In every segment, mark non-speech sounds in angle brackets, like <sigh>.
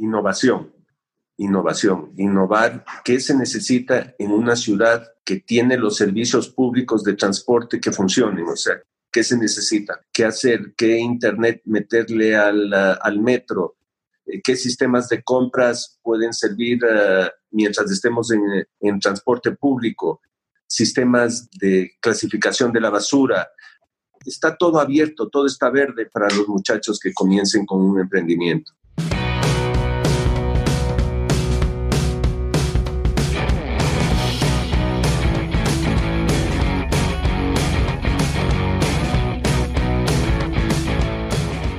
innovación. Innovación, innovar, ¿qué se necesita en una ciudad que tiene los servicios públicos de transporte que funcionen? O sea, ¿qué se necesita? ¿Qué hacer? ¿Qué internet meterle al, al metro? Eh, ¿Qué sistemas de compras pueden servir uh, mientras estemos en, en transporte público? Sistemas de clasificación de la basura, está todo abierto, todo está verde para los muchachos que comiencen con un emprendimiento.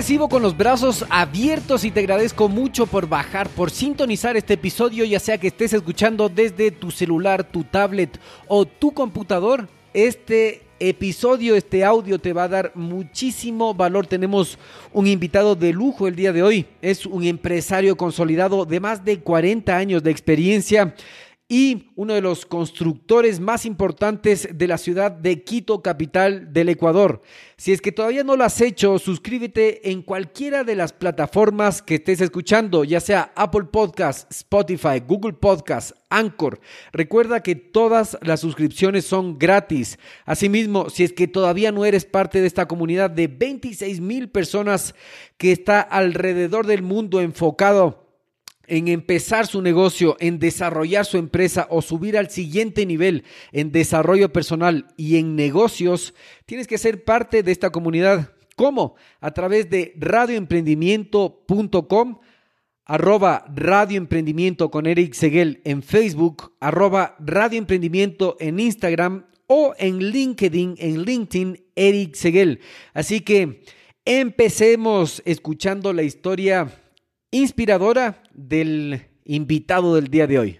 Recibo con los brazos abiertos y te agradezco mucho por bajar, por sintonizar este episodio, ya sea que estés escuchando desde tu celular, tu tablet o tu computador. Este episodio, este audio te va a dar muchísimo valor. Tenemos un invitado de lujo el día de hoy. Es un empresario consolidado de más de 40 años de experiencia y uno de los constructores más importantes de la ciudad de Quito, capital del Ecuador. Si es que todavía no lo has hecho, suscríbete en cualquiera de las plataformas que estés escuchando, ya sea Apple Podcasts, Spotify, Google Podcasts, Anchor. Recuerda que todas las suscripciones son gratis. Asimismo, si es que todavía no eres parte de esta comunidad de 26 mil personas que está alrededor del mundo enfocado en empezar su negocio, en desarrollar su empresa o subir al siguiente nivel en desarrollo personal y en negocios, tienes que ser parte de esta comunidad. ¿Cómo? A través de radioemprendimiento.com, arroba radioemprendimiento con Eric Seguel en Facebook, arroba radioemprendimiento en Instagram o en LinkedIn, en LinkedIn, Eric Seguel. Así que empecemos escuchando la historia inspiradora del invitado del día de hoy.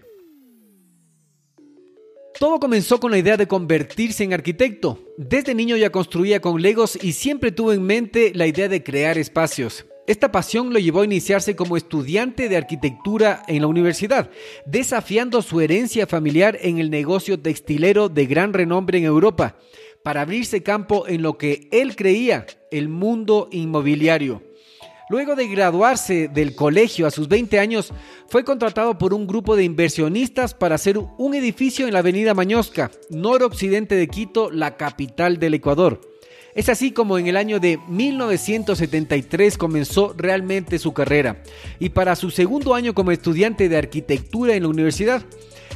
Todo comenzó con la idea de convertirse en arquitecto. Desde niño ya construía con legos y siempre tuvo en mente la idea de crear espacios. Esta pasión lo llevó a iniciarse como estudiante de arquitectura en la universidad, desafiando su herencia familiar en el negocio textilero de gran renombre en Europa, para abrirse campo en lo que él creía, el mundo inmobiliario. Luego de graduarse del colegio a sus 20 años, fue contratado por un grupo de inversionistas para hacer un edificio en la avenida Mañosca, noroccidente de Quito, la capital del Ecuador. Es así como en el año de 1973 comenzó realmente su carrera y para su segundo año como estudiante de arquitectura en la universidad,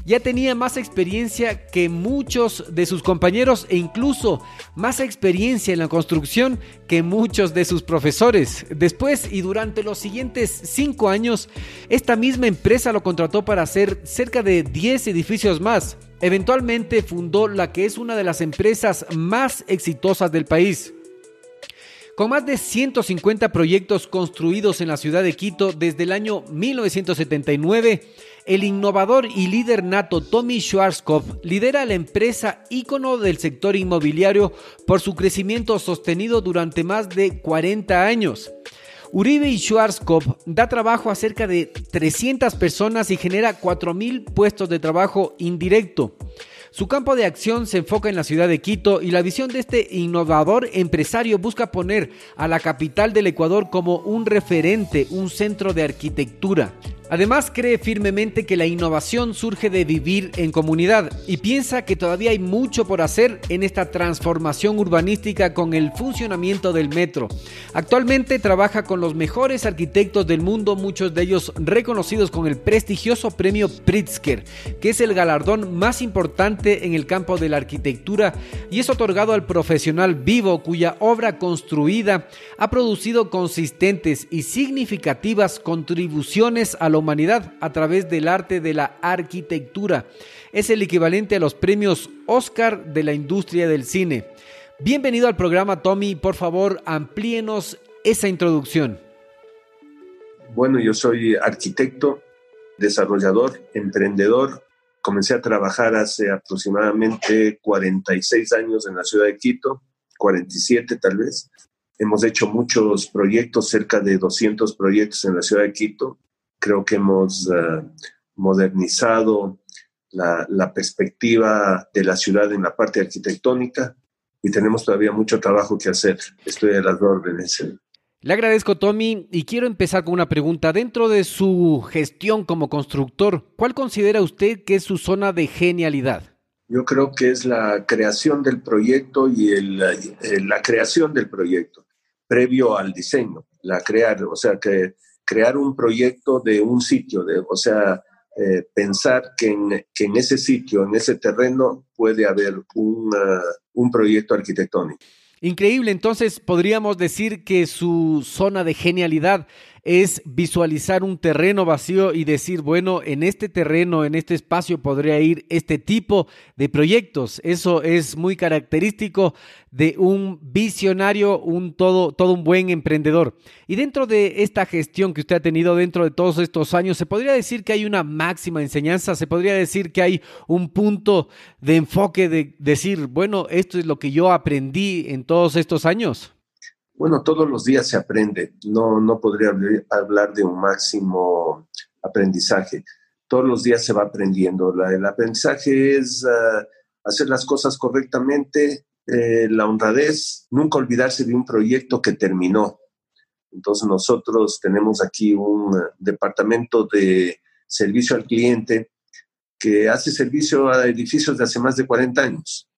ya tenía más experiencia que muchos de sus compañeros e incluso más experiencia en la construcción que muchos de sus profesores. Después y durante los siguientes cinco años, esta misma empresa lo contrató para hacer cerca de 10 edificios más. Eventualmente fundó la que es una de las empresas más exitosas del país. Con más de 150 proyectos construidos en la ciudad de Quito desde el año 1979, el innovador y líder nato Tommy Schwarzkopf lidera la empresa ícono del sector inmobiliario por su crecimiento sostenido durante más de 40 años. Uribe y Schwarzkopf da trabajo a cerca de 300 personas y genera 4.000 puestos de trabajo indirecto. Su campo de acción se enfoca en la ciudad de Quito y la visión de este innovador empresario busca poner a la capital del Ecuador como un referente, un centro de arquitectura. Además, cree firmemente que la innovación surge de vivir en comunidad y piensa que todavía hay mucho por hacer en esta transformación urbanística con el funcionamiento del metro. Actualmente trabaja con los mejores arquitectos del mundo, muchos de ellos reconocidos con el prestigioso premio Pritzker, que es el galardón más importante en el campo de la arquitectura y es otorgado al profesional vivo cuya obra construida ha producido consistentes y significativas contribuciones a humanidad a través del arte de la arquitectura. Es el equivalente a los premios Oscar de la industria del cine. Bienvenido al programa, Tommy. Por favor, amplíenos esa introducción. Bueno, yo soy arquitecto, desarrollador, emprendedor. Comencé a trabajar hace aproximadamente 46 años en la ciudad de Quito, 47 tal vez. Hemos hecho muchos proyectos, cerca de 200 proyectos en la ciudad de Quito. Creo que hemos eh, modernizado la, perspectiva de la ciudad en la parte arquitectónica y tenemos todavía mucho trabajo que hacer. Estoy a las órdenes. Le agradezco, Tommy, y quiero empezar con una pregunta. Dentro de su gestión como constructor, ¿cuál considera usted que es su zona de genialidad? Yo creo que es la creación del proyecto y el, la creación del proyecto previo al diseño, la crear, o sea, que crear un proyecto de un sitio, de, o sea, eh, pensar que en, que en, ese sitio, en ese terreno, puede haber un, un proyecto arquitectónico. Increíble, entonces podríamos decir que su zona de genialidad es visualizar un terreno vacío y decir, bueno, en este terreno, en este espacio podría ir este tipo de proyectos. Eso es muy característico de un visionario, un todo, todo un buen emprendedor. Y dentro de esta gestión que usted ha tenido dentro de todos estos años, se podría decir que hay una máxima enseñanza, se podría decir que hay un punto de enfoque de decir, bueno, esto es lo que yo aprendí en todos estos años. Bueno, todos los días se aprende. No, no podría hablar de un máximo aprendizaje. Todos los días se va aprendiendo. el aprendizaje es ah, hacer las cosas correctamente, eh, la honradez, nunca olvidarse de un proyecto que terminó. Entonces nosotros tenemos aquí un departamento de servicio al cliente que hace servicio a edificios de hace más de 40 años.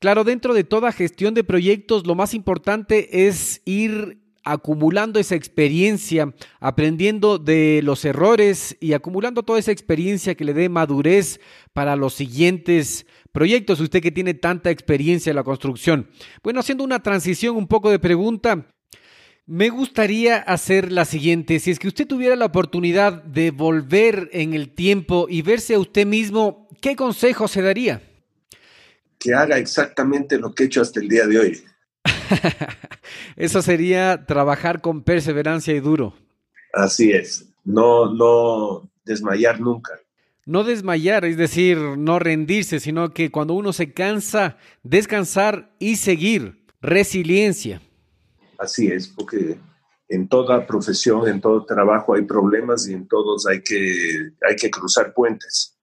Claro, dentro de toda gestión de proyectos, lo más importante es ir acumulando esa experiencia, aprendiendo de los errores y acumulando toda esa experiencia que le dé madurez para los siguientes proyectos. Usted que tiene tanta experiencia en la construcción. Bueno, haciendo una transición un poco de pregunta, me gustaría hacer la siguiente. Si es que usted tuviera la oportunidad de volver en el tiempo y verse a usted mismo, ¿qué consejo se daría? Que haga exactamente lo que he hecho hasta el día de hoy. <laughs> Eso sería trabajar con perseverancia y duro. Así es, no, no desmayar nunca. No desmayar, es decir, no rendirse, sino que cuando uno se cansa, descansar y seguir. Resiliencia. Así es, porque en toda profesión, en todo trabajo hay problemas y en todos hay que, hay que cruzar puentes.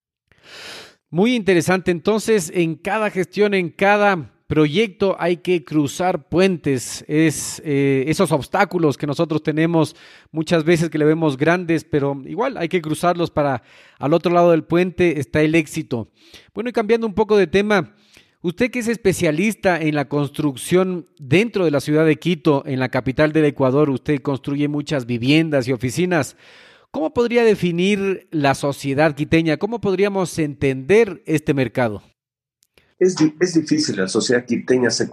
Muy interesante. Entonces, en cada gestión, en cada proyecto hay que cruzar puentes, es eh, esos obstáculos que nosotros tenemos muchas veces que le vemos grandes, pero igual hay que cruzarlos para al otro lado del puente está el éxito. Bueno, y cambiando un poco de tema, usted que es especialista en la construcción dentro de la ciudad de Quito, en la capital del Ecuador, usted construye muchas viviendas y oficinas. ¿Cómo podría definir la sociedad quiteña? ¿Cómo podríamos entender este mercado? Es, difícil, la sociedad quiteña se,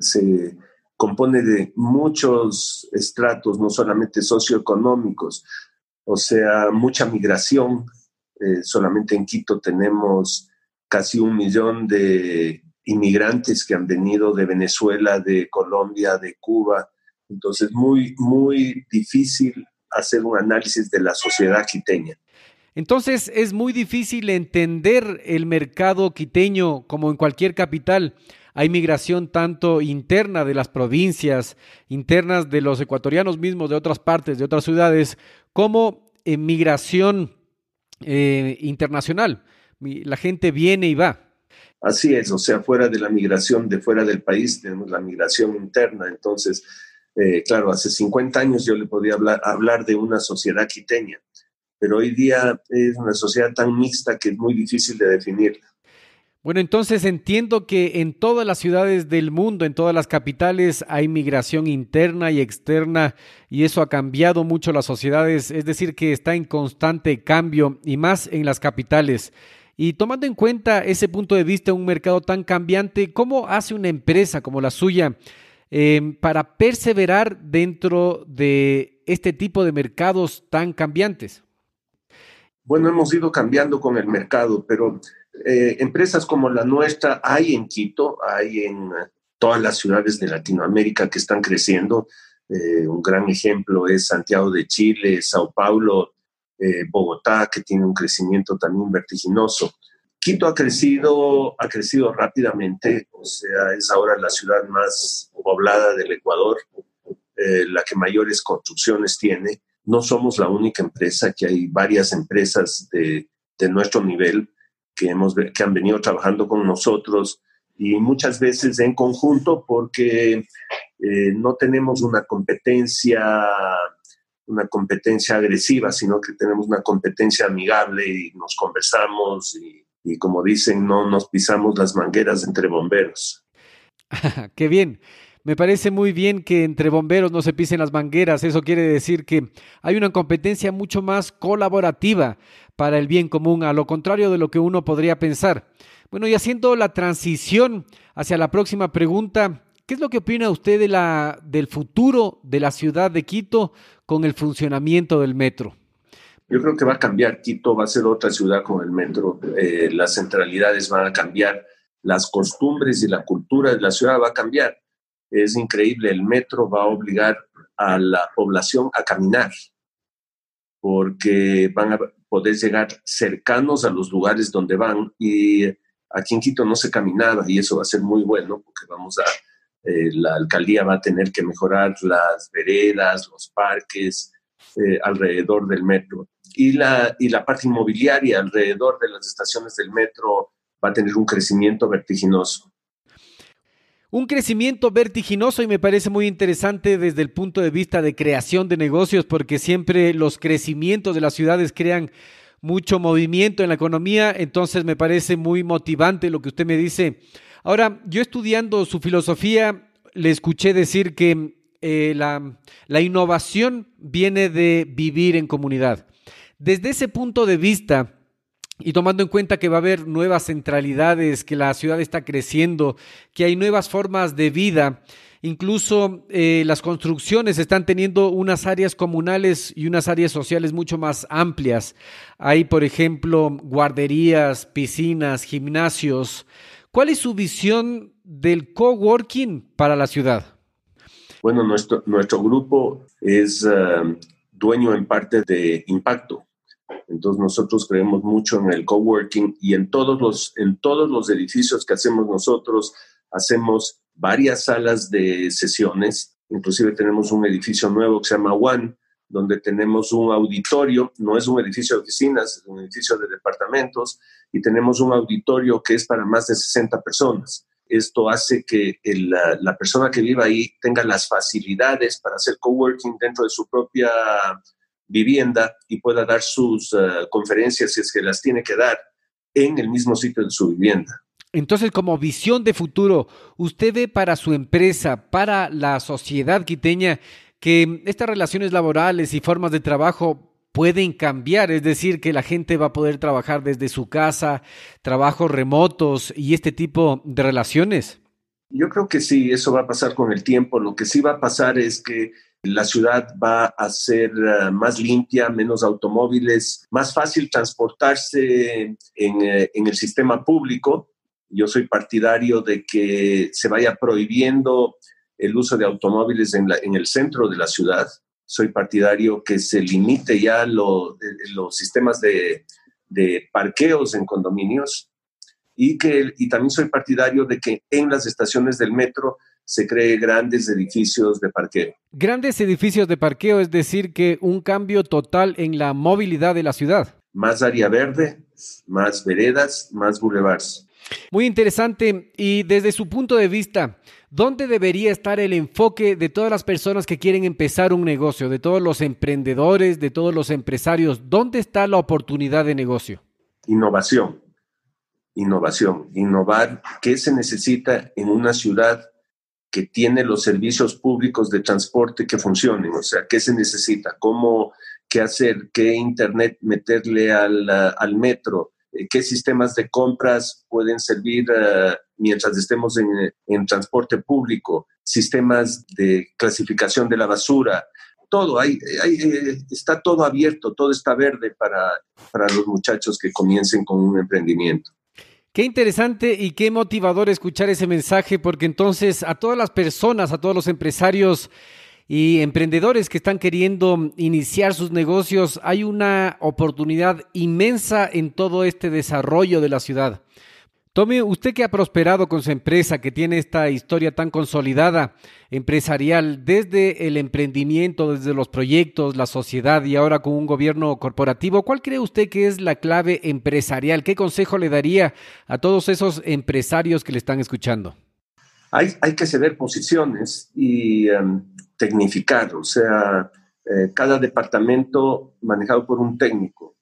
se, compone de muchos estratos, no solamente socioeconómicos, o sea, mucha migración. Eh, solamente en Quito tenemos casi un millón de inmigrantes que han venido de Venezuela, de Colombia, de Cuba. Entonces, muy, muy difícil hacer un análisis de la sociedad quiteña. Entonces es muy difícil entender el mercado quiteño como en cualquier capital. Hay migración tanto interna de las provincias, internas de los ecuatorianos mismos de otras partes, de otras ciudades, como migración eh, internacional. La gente viene y va. Así es, o sea, fuera de la migración de fuera del país tenemos la migración interna. Entonces, eh, claro, hace 50 años yo le podía hablar, hablar de una sociedad quiteña, pero hoy día es una sociedad tan mixta que es muy difícil de definir. Bueno, entonces entiendo que en todas las ciudades del mundo, en todas las capitales, hay migración interna y externa y eso ha cambiado mucho las sociedades, es decir, que está en constante cambio y más en las capitales. Y tomando en cuenta ese punto de vista, un mercado tan cambiante, ¿cómo hace una empresa como la suya eh, para perseverar dentro de este tipo de mercados tan cambiantes? Bueno, hemos ido cambiando con el mercado, pero eh, empresas como la nuestra hay en Quito, hay en todas las ciudades de Latinoamérica que están creciendo. Eh, un gran ejemplo es Santiago de Chile, Sao Paulo, eh, Bogotá, que tiene un crecimiento también vertiginoso. Quito ha crecido, ha crecido rápidamente, o sea, es ahora la ciudad más poblada del Ecuador, la que mayores construcciones tiene. No somos la única empresa, que hay varias empresas de, de nuestro nivel que, hemos, que han venido trabajando con nosotros y muchas veces en conjunto porque eh, no tenemos una competencia una competencia agresiva, sino que tenemos una competencia amigable y nos conversamos y, y como dicen, no nos pisamos las mangueras entre bomberos. <laughs> Qué bien. Me parece muy bien que entre bomberos no se pisen las mangueras. Eso quiere decir que hay una competencia mucho más colaborativa para el bien común, a lo contrario de lo que uno podría pensar. Bueno, y haciendo la transición hacia la próxima pregunta, ¿qué es lo que opina usted de la, del futuro de la ciudad de Quito con el funcionamiento del metro? Yo creo que va a cambiar. Quito va a ser otra ciudad con el metro. Eh, las centralidades van a cambiar. Las costumbres y la cultura de la ciudad va a cambiar es increíble, el metro va a obligar a la población a caminar, porque van a poder llegar cercanos a los lugares donde van y aquí en Quito no se caminaba y eso va a ser muy bueno porque vamos a, eh, la alcaldía va a tener que mejorar las veredas, los parques eh, alrededor del metro y la, y la parte inmobiliaria alrededor de las estaciones del metro va a tener un crecimiento vertiginoso. Un crecimiento vertiginoso y me parece muy interesante desde el punto de vista de creación de negocios porque siempre los crecimientos de las ciudades crean mucho movimiento en la economía, entonces me parece muy motivante lo que usted me dice. Ahora, yo estudiando su filosofía, le escuché decir que eh, la, la innovación viene de vivir en comunidad. Desde ese punto de vista, y tomando en cuenta que va a haber nuevas centralidades, que la ciudad está creciendo, que hay nuevas formas de vida, incluso eh, las construcciones están teniendo unas áreas comunales y unas áreas sociales mucho más amplias. Hay, por ejemplo, guarderías, piscinas, gimnasios. ¿Cuál es su visión del coworking para la ciudad? Bueno, nuestro, nuestro grupo es eh, dueño en parte de Impacto entonces nosotros creemos mucho en el coworking y en todos los, en todos los edificios que hacemos nosotros hacemos varias salas de sesiones. Inclusive tenemos un edificio nuevo que se llama One, donde tenemos un auditorio, no es un edificio de oficinas, es un edificio de departamentos, y tenemos un auditorio que es para más de 60 personas. Esto hace que la, la persona que viva ahí tenga las facilidades para hacer coworking dentro de su propia vivienda y pueda dar sus eh, conferencias si es que las tiene que dar en el mismo sitio de su vivienda. Entonces, como visión de futuro, ¿usted ve para su empresa, para la sociedad quiteña, que estas relaciones laborales y formas de trabajo pueden cambiar? Es decir, que la gente va a poder trabajar desde su casa, trabajos remotos y este tipo de relaciones. Yo creo que sí, eso va a pasar con el tiempo. Lo que sí va a pasar es que la ciudad va a ser eh, más limpia, menos automóviles, más fácil transportarse en, eh, en, el sistema público. Yo soy partidario de que se vaya prohibiendo el uso de automóviles en, el centro de la ciudad. Soy partidario que se limite ya lo, los sistemas de, de parqueos en condominios y, que, y también soy partidario de que en las estaciones del metro se cree grandes edificios de parqueo. Grandes edificios de parqueo, es decir, que un cambio total en la movilidad de la ciudad. Más área verde, más veredas, más boulevards. Muy interesante y desde su punto de vista, ¿dónde debería estar el enfoque de todas las personas que quieren empezar un negocio, de todos los emprendedores, de todos los empresarios? ¿Dónde está la oportunidad de negocio? Innovación, innovación, innovar. ¿Qué se necesita en una ciudad que tiene los servicios públicos de transporte que funcionen? O sea, ¿qué se necesita? ¿Cómo, qué hacer? ¿Qué internet meterle al, al metro? Eh, qué sistemas de compras pueden servir uh, mientras estemos en, en, transporte público, sistemas de clasificación de la basura, todo, hay, eh, está todo abierto, todo está verde para, para los muchachos que comiencen con un emprendimiento. Qué interesante y qué motivador escuchar ese mensaje, porque entonces a todas las personas, a todos los empresarios, y emprendedores que están queriendo iniciar sus negocios, hay una oportunidad inmensa en todo este desarrollo de la ciudad. Tommy, usted que ha prosperado con su empresa, que tiene esta historia tan consolidada empresarial, desde el emprendimiento, desde los proyectos, la sociedad y ahora con un gobierno corporativo, ¿cuál cree usted que es la clave empresarial? ¿Qué consejo le daría a todos esos empresarios que le están escuchando? Hay, que ceder posiciones y em, tecnificar, o sea, eh, cada departamento manejado por un técnico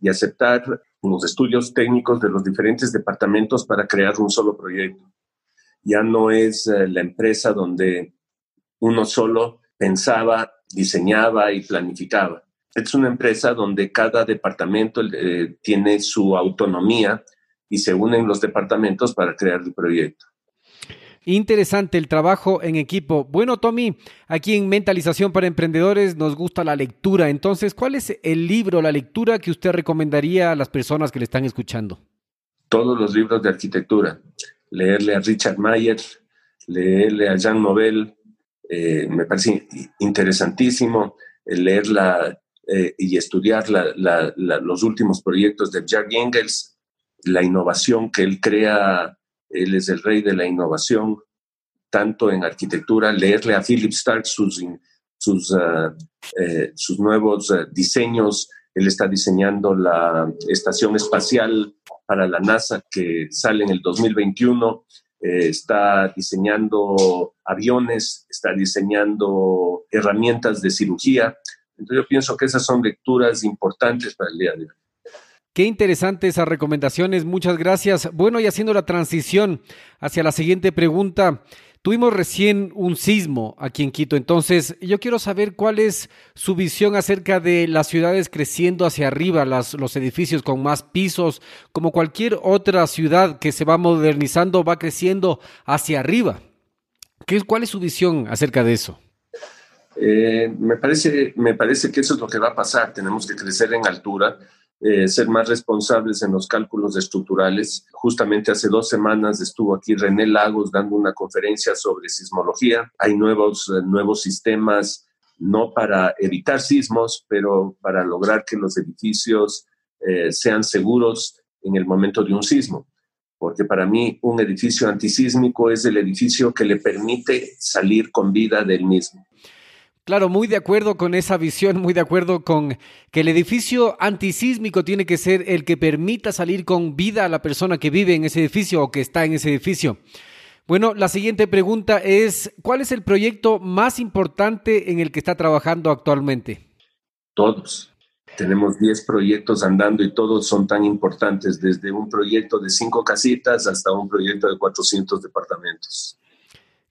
y aceptar los estudios técnicos de los diferentes departamentos para crear un solo proyecto. Ya no es eh, la empresa donde uno solo pensaba, diseñaba y planificaba. Es una empresa donde cada departamento eh, tiene su autonomía y se unen los departamentos para crear el proyecto. Interesante el trabajo en equipo. Bueno, Tommy, aquí en Mentalización para Emprendedores nos gusta la lectura. Entonces, ¿cuál es el libro, la lectura que usted recomendaría a las personas que le están escuchando? Todos los libros de arquitectura. Leerle a Richard Mayer, leerle a Jean Nouvel, eh, me parece interesantísimo leerla eh, y estudiar los últimos proyectos de Jack Engels, la innovación que él crea él es el rey de la innovación, tanto en arquitectura, leerle a Philip Stark sus, ah, eh, sus nuevos eh, diseños. Él está diseñando la estación espacial para la NASA que sale en el 2021. Eh, está diseñando aviones, está diseñando herramientas de cirugía. Entonces yo pienso que esas son lecturas importantes para el día de hoy. Qué interesantes esas recomendaciones, muchas gracias. Bueno, y haciendo la transición hacia la siguiente pregunta, tuvimos recién un sismo aquí en Quito, entonces yo quiero saber cuál es su visión acerca de las ciudades creciendo hacia arriba, los edificios con más pisos, como cualquier otra ciudad que se va modernizando, va creciendo hacia arriba. ¿Qué, ¿Cuál es su visión acerca de eso? Eh, me, parece, me parece que eso es lo que va a pasar. Tenemos que crecer en altura eh, ser más responsables en los cálculos estructurales. Justamente hace dos semanas estuvo aquí René Lagos dando una conferencia sobre sismología. Hay nuevos, eh, nuevos sistemas, no para evitar sismos, pero para lograr que los edificios eh, sean seguros en el momento de un sismo. Porque para mí un edificio antisísmico es el edificio que le permite salir con vida del mismo. Claro, muy de acuerdo con esa visión, muy de acuerdo con que el edificio antisísmico tiene que ser el que permita salir con vida a la persona que vive en ese edificio o que está en ese edificio. Bueno, la siguiente pregunta es, ¿cuál es el proyecto más importante en el que está trabajando actualmente? Todos. Tenemos 10 proyectos andando y todos son tan importantes, desde un proyecto de cinco casitas hasta un proyecto de 400 departamentos.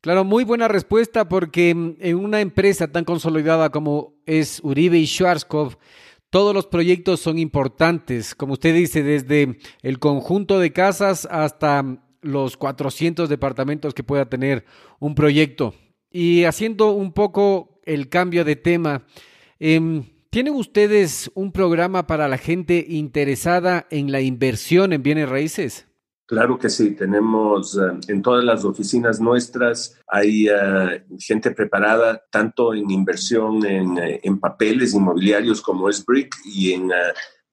Claro, muy buena respuesta porque en una empresa tan consolidada como es Uribe y Schwarzkopf, todos los proyectos son importantes, como usted dice, desde el conjunto de casas hasta los 400 departamentos que pueda tener un proyecto. Y haciendo un poco el cambio de tema, em, ¿tienen ustedes un programa para la gente interesada en la inversión en bienes raíces? Claro que sí, tenemos eh, en todas las oficinas nuestras, hay eh, gente preparada tanto en inversión en, eh, en, papeles inmobiliarios como es BRIC y, en,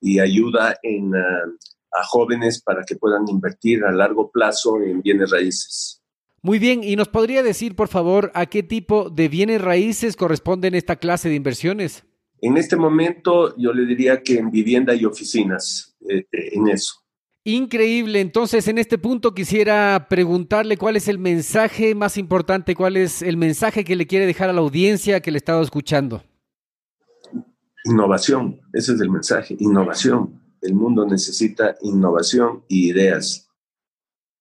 y ayuda en, a jóvenes para que puedan invertir a largo plazo en bienes raíces. Muy bien, ¿y nos podría decir, por favor, a qué tipo de bienes raíces corresponden esta clase de inversiones? En este momento yo le diría que en vivienda y oficinas, en eso. Increíble. Entonces, en este punto quisiera preguntarle cuál es el mensaje más importante, cuál es el mensaje que le quiere dejar a la audiencia que le estaba escuchando. Innovación, ese es el mensaje, innovación. El mundo necesita innovación y ideas.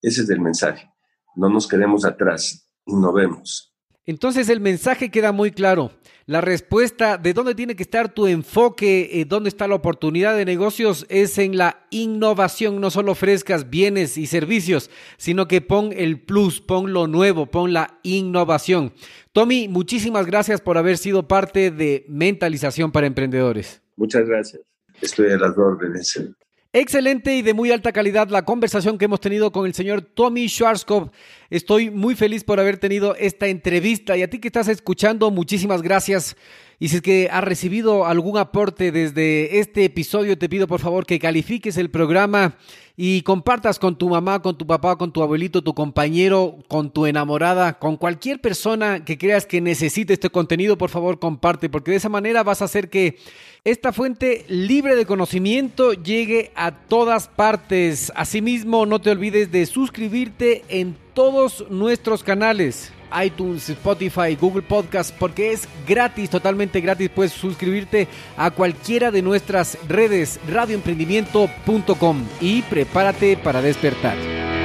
Ese es el mensaje. No nos quedemos atrás, innovemos. Entonces el mensaje queda muy claro. La respuesta de dónde tiene que estar tu enfoque, eh, dónde está la oportunidad de negocios, es en la innovación. No solo ofrezcas bienes y servicios, sino que pon el plus, pon lo nuevo, pon la innovación. Tommy, muchísimas gracias por haber sido parte de Mentalización para Emprendedores. Muchas gracias. Estoy a las órdenes. Excelente y de muy alta calidad la conversación que hemos tenido con el señor Tommy Schwarzkopf. Estoy muy feliz por haber tenido esta entrevista y a ti que estás escuchando, muchísimas gracias. Y si es que has recibido algún aporte desde este episodio, te pido por favor que califiques el programa y compartas con tu mamá, con tu papá, con tu abuelito, tu compañero, con tu enamorada, con cualquier persona que creas que necesite este contenido, por favor comparte, porque de esa manera vas a hacer que esta fuente libre de conocimiento llegue a todas partes. Asimismo, no te olvides de suscribirte en todos nuestros canales iTunes, Spotify, Google Podcast, porque es gratis, totalmente gratis. Puedes suscribirte a cualquiera de nuestras redes radioemprendimiento.com y prepárate para despertar.